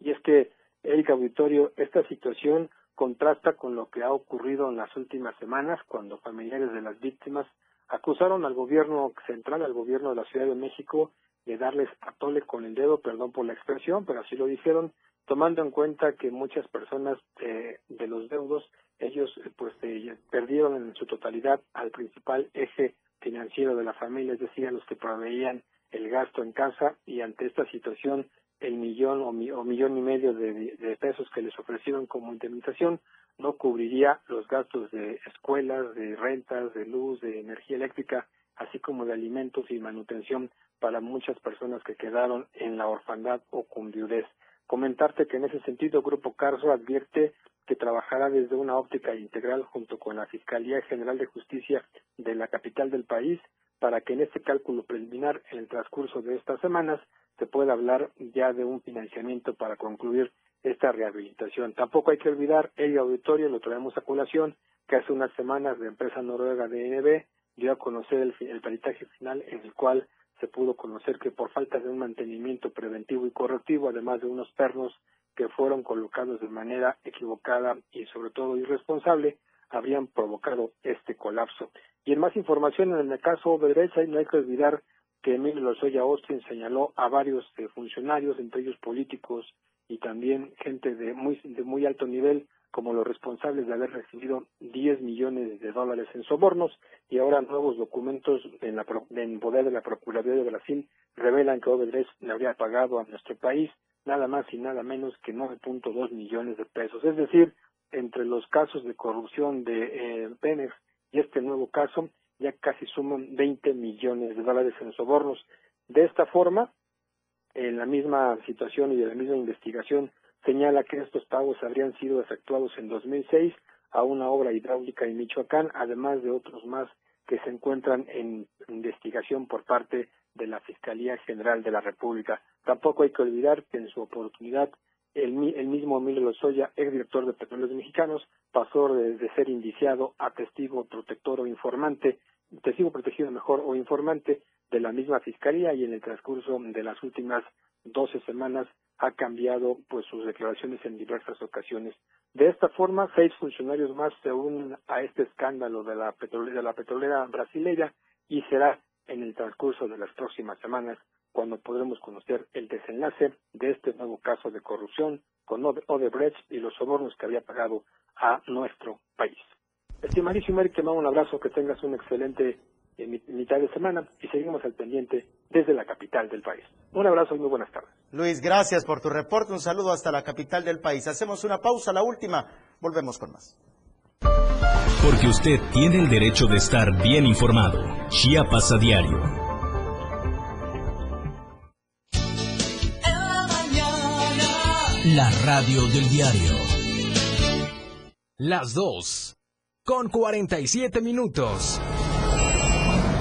Y es que Erika Auditorio, esta situación contrasta con lo que ha ocurrido en las últimas semanas cuando familiares de las víctimas acusaron al gobierno central, al gobierno de la Ciudad de México, de darles a tole con el dedo, perdón por la expresión, pero así lo dijeron, tomando en cuenta que muchas personas eh, de los deudos, ellos eh, pues eh, perdieron en su totalidad al principal eje financiero de la familia, es decir, a los que proveían el gasto en casa y ante esta situación el millón o, millón y medio de, pesos que les ofrecieron como indemnización no cubriría los gastos de escuelas, de rentas, de luz, de energía eléctrica, así como de alimentos y manutención para muchas personas que quedaron en la orfandad o con viudez. Comentarte que en ese sentido Grupo Carso advierte que trabajará desde una óptica integral junto con la Fiscalía General de Justicia de la capital del país para que en este cálculo preliminar en el transcurso de estas semanas se pueda hablar ya de un financiamiento para concluir esta rehabilitación. Tampoco hay que olvidar el auditorio, lo traemos a colación, que hace unas semanas la empresa noruega DNB dio a conocer el, el peritaje final en el cual se pudo conocer que por falta de un mantenimiento preventivo y correctivo, además de unos pernos que fueron colocados de manera equivocada y sobre todo irresponsable habrían provocado este colapso. Y en más información, en el caso derecha, no hay que olvidar que Emilio Lozoya Austin señaló a varios eh, funcionarios, entre ellos políticos y también gente de muy, de muy alto nivel, como los responsables de haber recibido 10 millones de dólares en sobornos y ahora nuevos documentos en, la, en poder de la Procuraduría de Brasil revelan que Odebrecht le habría pagado a nuestro país nada más y nada menos que 9.2 millones de pesos. Es decir, entre los casos de corrupción de eh, y este nuevo caso, ya casi suman 20 millones de dólares en sobornos. De esta forma, en la misma situación y de la misma investigación señala que estos pagos habrían sido efectuados en 2006 a una obra hidráulica en Michoacán, además de otros más que se encuentran en investigación por parte de la Fiscalía General de la República. Tampoco hay que olvidar que en su oportunidad el, mismo Emilio Lozoya, exdirector de Petróleos Mexicanos, pasó de, de, ser indiciado a testigo protector o informante, testigo protegido mejor o informante de la misma fiscalía y en el transcurso de las últimas doce semanas ha cambiado pues sus declaraciones en diversas ocasiones. De esta forma, seis funcionarios más se unen a este escándalo de la petrolera, de la petrolera brasileña y será en el transcurso de las próximas semanas cuando podremos conocer el desenlace de este nuevo caso de corrupción con Odebrecht y los sobornos que había pagado a nuestro país. Estimadísimo Eric, te mando un abrazo, que tengas un excelente eh, mitad de semana y seguimos al pendiente desde la capital del país. Un abrazo y muy buenas tardes. Luis, gracias por tu reporte. Un saludo hasta la capital del país. Hacemos una pausa, la última. Volvemos con más. Porque usted tiene el derecho de estar bien informado. Chiapas a diario. La radio del diario. Las dos. Con 47 minutos.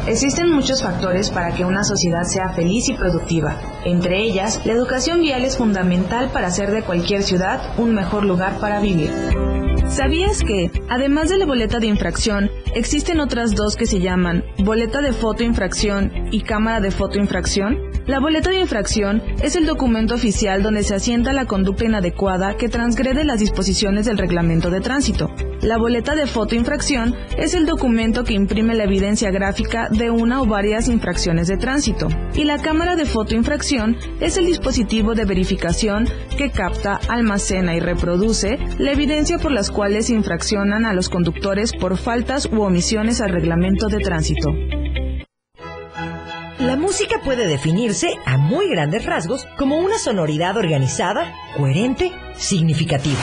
Existen muchos factores para que una sociedad sea feliz y productiva. Entre ellas, la educación vial es fundamental para hacer de cualquier ciudad un mejor lugar para vivir. ¿Sabías que, además de la boleta de infracción, existen otras dos que se llaman boleta de fotoinfracción y cámara de fotoinfracción? La boleta de infracción es el documento oficial donde se asienta la conducta inadecuada que transgrede las disposiciones del reglamento de tránsito. La boleta de fotoinfracción es el documento que imprime la evidencia gráfica de una o varias infracciones de tránsito. Y la cámara de fotoinfracción es el dispositivo de verificación que capta, almacena y reproduce la evidencia por las cuales infraccionan a los conductores por faltas u omisiones al reglamento de tránsito. La música puede definirse a muy grandes rasgos como una sonoridad organizada, coherente, significativa.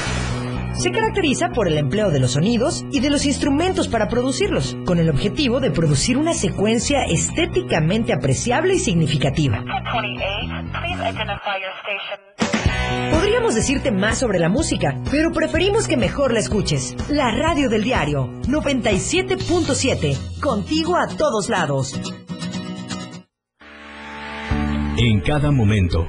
Se caracteriza por el empleo de los sonidos y de los instrumentos para producirlos, con el objetivo de producir una secuencia estéticamente apreciable y significativa. Podríamos decirte más sobre la música, pero preferimos que mejor la escuches. La radio del diario 97.7, contigo a todos lados. En cada momento,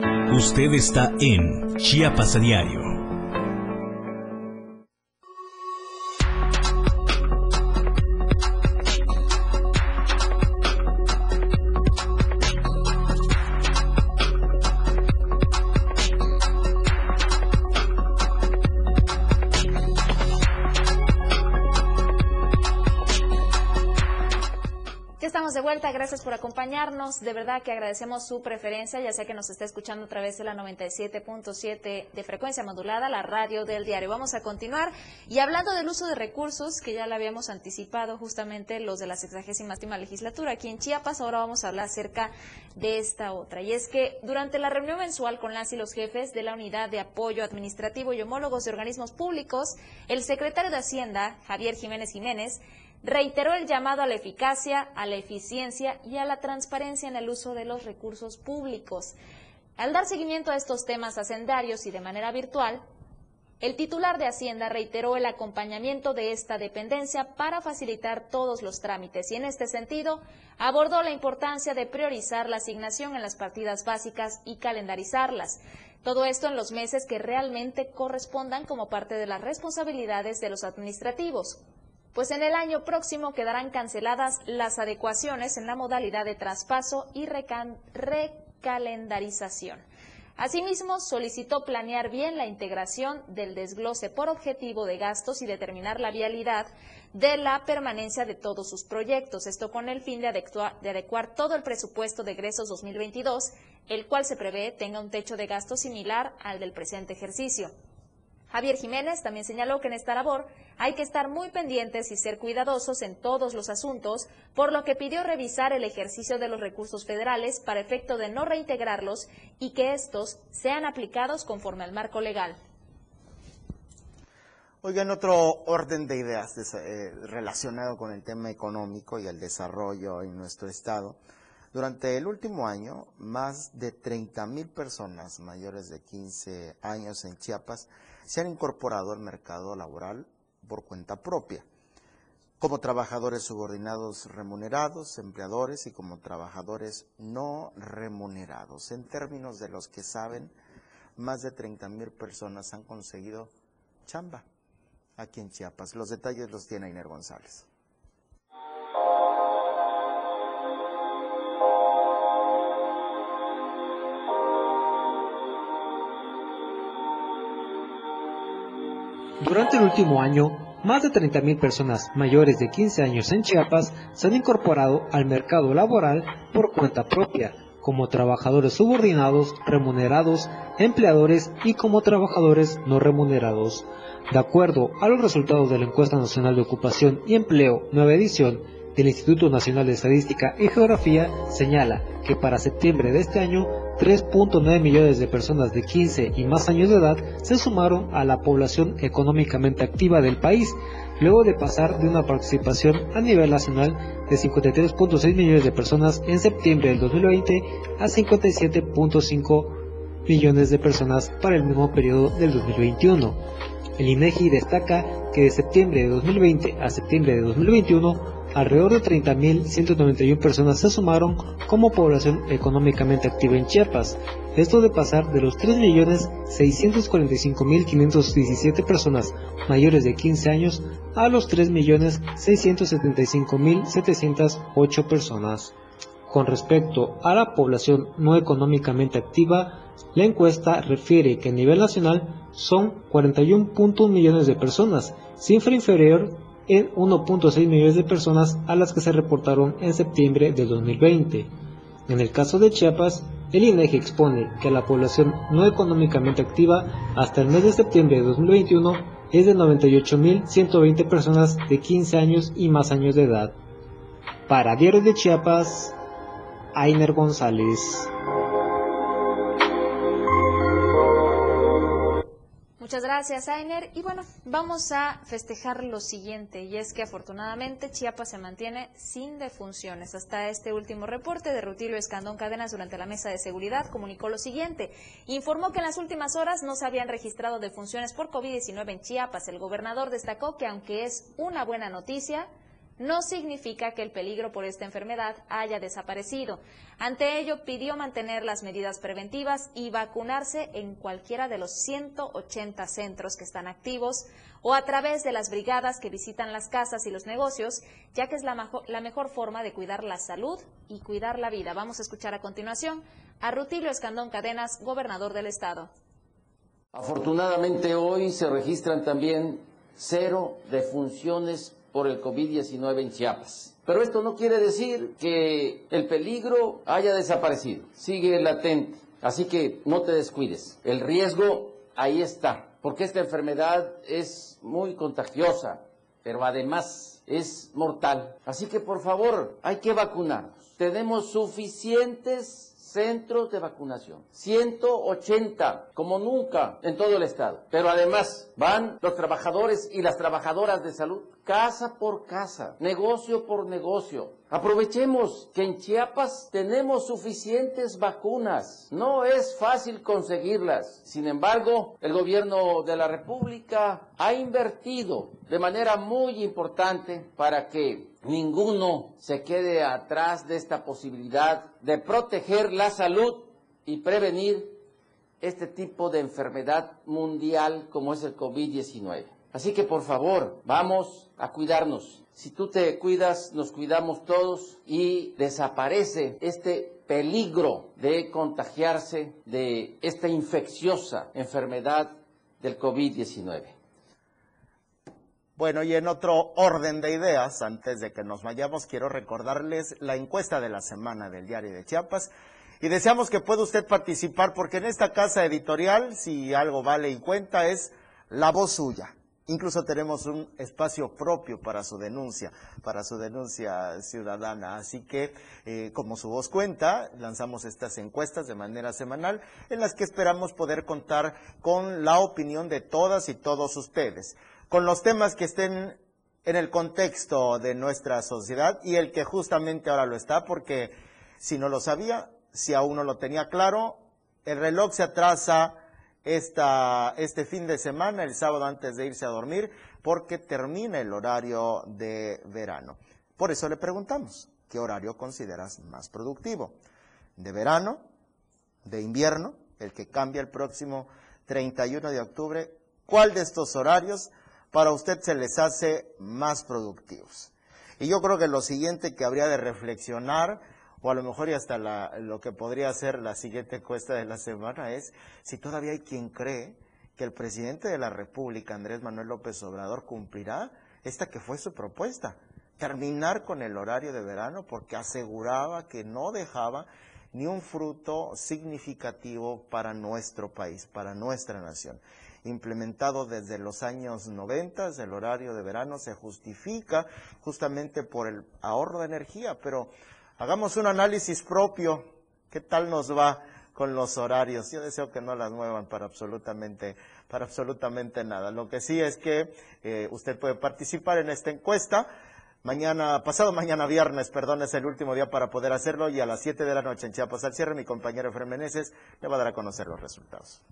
Usted está en Chiapas a Diario. Estamos de vuelta, gracias por acompañarnos. De verdad que agradecemos su preferencia, ya sea que nos está escuchando a través de la 97.7 de frecuencia modulada, la radio del diario. Vamos a continuar y hablando del uso de recursos, que ya le habíamos anticipado justamente los de la 68 legislatura aquí en Chiapas, ahora vamos a hablar acerca de esta otra. Y es que durante la reunión mensual con las y los jefes de la Unidad de Apoyo Administrativo y Homólogos de Organismos Públicos, el secretario de Hacienda, Javier Jiménez Jiménez, reiteró el llamado a la eficacia, a la eficiencia y a la transparencia en el uso de los recursos públicos. Al dar seguimiento a estos temas hacendarios y de manera virtual, el titular de Hacienda reiteró el acompañamiento de esta dependencia para facilitar todos los trámites y en este sentido abordó la importancia de priorizar la asignación en las partidas básicas y calendarizarlas. Todo esto en los meses que realmente correspondan como parte de las responsabilidades de los administrativos pues en el año próximo quedarán canceladas las adecuaciones en la modalidad de traspaso y recalendarización. Asimismo, solicitó planear bien la integración del desglose por objetivo de gastos y determinar la vialidad de la permanencia de todos sus proyectos, esto con el fin de adecuar, de adecuar todo el presupuesto de egresos 2022, el cual se prevé tenga un techo de gasto similar al del presente ejercicio. Javier Jiménez también señaló que en esta labor hay que estar muy pendientes y ser cuidadosos en todos los asuntos, por lo que pidió revisar el ejercicio de los recursos federales para efecto de no reintegrarlos y que estos sean aplicados conforme al marco legal. Oigan, otro orden de ideas eh, relacionado con el tema económico y el desarrollo en nuestro estado. Durante el último año, más de 30 mil personas mayores de 15 años en Chiapas se han incorporado al mercado laboral por cuenta propia, como trabajadores subordinados remunerados, empleadores y como trabajadores no remunerados. En términos de los que saben, más de 30 mil personas han conseguido chamba aquí en Chiapas. Los detalles los tiene Iner González. Durante el último año, más de 30.000 personas mayores de 15 años en Chiapas se han incorporado al mercado laboral por cuenta propia, como trabajadores subordinados, remunerados, empleadores y como trabajadores no remunerados. De acuerdo a los resultados de la Encuesta Nacional de Ocupación y Empleo, nueva edición, el Instituto Nacional de Estadística y Geografía señala que para septiembre de este año 3.9 millones de personas de 15 y más años de edad se sumaron a la población económicamente activa del país, luego de pasar de una participación a nivel nacional de 53.6 millones de personas en septiembre del 2020 a 57.5 millones de personas para el mismo periodo del 2021. El INEGI destaca que de septiembre de 2020 a septiembre de 2021 alrededor de 30.191 personas se sumaron como población económicamente activa en Chiapas, esto de pasar de los 3.645.517 personas mayores de 15 años a los 3.675.708 personas. Con respecto a la población no económicamente activa, la encuesta refiere que a nivel nacional son 41.1 millones de personas, cifra inferior en 1.6 millones de personas a las que se reportaron en septiembre de 2020. En el caso de Chiapas, el INEGI expone que la población no económicamente activa hasta el mes de septiembre de 2021 es de 98.120 personas de 15 años y más años de edad. Para Diario de Chiapas, Ainer González. Muchas gracias, Ainer. Y bueno, vamos a festejar lo siguiente, y es que afortunadamente Chiapas se mantiene sin defunciones. Hasta este último reporte de Rutilio Escandón Cadenas durante la mesa de seguridad comunicó lo siguiente. Informó que en las últimas horas no se habían registrado defunciones por COVID-19 en Chiapas. El gobernador destacó que aunque es una buena noticia, no significa que el peligro por esta enfermedad haya desaparecido. Ante ello, pidió mantener las medidas preventivas y vacunarse en cualquiera de los 180 centros que están activos o a través de las brigadas que visitan las casas y los negocios, ya que es la, mejor forma de cuidar la salud y cuidar la vida. Vamos a escuchar a continuación a Rutilio Escandón Cadenas, gobernador del estado. Afortunadamente hoy se registran también cero defunciones por el COVID-19 en Chiapas. Pero esto no quiere decir que el peligro haya desaparecido, sigue latente. Así que no te descuides. El riesgo ahí está, porque esta enfermedad es muy contagiosa, pero además es mortal. Así que por favor, hay que vacunarnos. Tenemos suficientes centros de vacunación. 180, como nunca en todo el estado. Pero además van los trabajadores y las trabajadoras de salud casa por casa, negocio por negocio. Aprovechemos que en Chiapas tenemos suficientes vacunas. No es fácil conseguirlas. Sin embargo, el gobierno de la República ha invertido de manera muy importante para que ninguno se quede atrás de esta posibilidad de proteger la salud y prevenir este tipo de enfermedad mundial como es el COVID-19. Así que por favor, vamos a cuidarnos. Si tú te cuidas, nos cuidamos todos y desaparece este peligro de contagiarse de esta infecciosa enfermedad del COVID-19. Bueno, y en otro orden de ideas, antes de que nos vayamos, quiero recordarles la encuesta de la semana del Diario de Chiapas. Y deseamos que pueda usted participar, porque en esta casa editorial, si algo vale y cuenta, es la voz suya. Incluso tenemos un espacio propio para su denuncia, para su denuncia ciudadana. Así que, eh, como su voz cuenta, lanzamos estas encuestas de manera semanal en las que esperamos poder contar con la opinión de todas y todos ustedes, con los temas que estén en el contexto de nuestra sociedad y el que justamente ahora lo está, porque si no lo sabía, si aún no lo tenía claro, el reloj se atrasa esta, este fin de semana, el sábado antes de irse a dormir, porque termina el horario de verano. Por eso le preguntamos, ¿qué horario consideras más productivo? ¿De verano? ¿De invierno? El que cambia el próximo 31 de octubre. ¿Cuál de estos horarios para usted se les hace más productivos? Y yo creo que lo siguiente que habría de reflexionar o a lo mejor y hasta lo que podría ser la siguiente encuesta de la semana es si todavía hay quien cree que el presidente de la República, Andrés Manuel López Obrador, cumplirá esta que fue su propuesta, terminar con el horario de verano porque aseguraba que no dejaba ni un fruto significativo para nuestro país, para nuestra nación. Implementado desde los años 90, el horario de verano se justifica justamente por el ahorro de energía, pero Hagamos un análisis propio. ¿Qué tal nos va con los horarios? Yo deseo que no las muevan para absolutamente, para absolutamente nada. Lo que sí es que eh, usted puede participar en esta encuesta. Mañana, pasado mañana viernes, perdón, es el último día para poder hacerlo y a las 7 de la noche en Chiapas al cierre mi compañero Efraín Meneses le va a dar a conocer los resultados.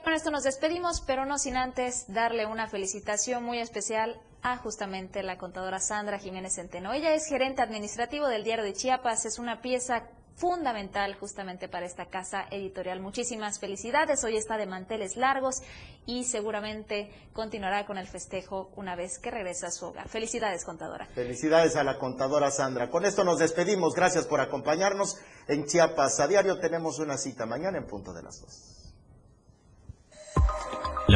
Con esto nos despedimos, pero no sin antes darle una felicitación muy especial a justamente la contadora Sandra Jiménez Centeno. Ella es gerente administrativo del Diario de Chiapas, es una pieza fundamental justamente para esta casa editorial. Muchísimas felicidades, hoy está de manteles largos y seguramente continuará con el festejo una vez que regrese a su hogar. Felicidades, contadora. Felicidades a la contadora Sandra. Con esto nos despedimos, gracias por acompañarnos en Chiapas a diario. Tenemos una cita mañana en punto de las dos.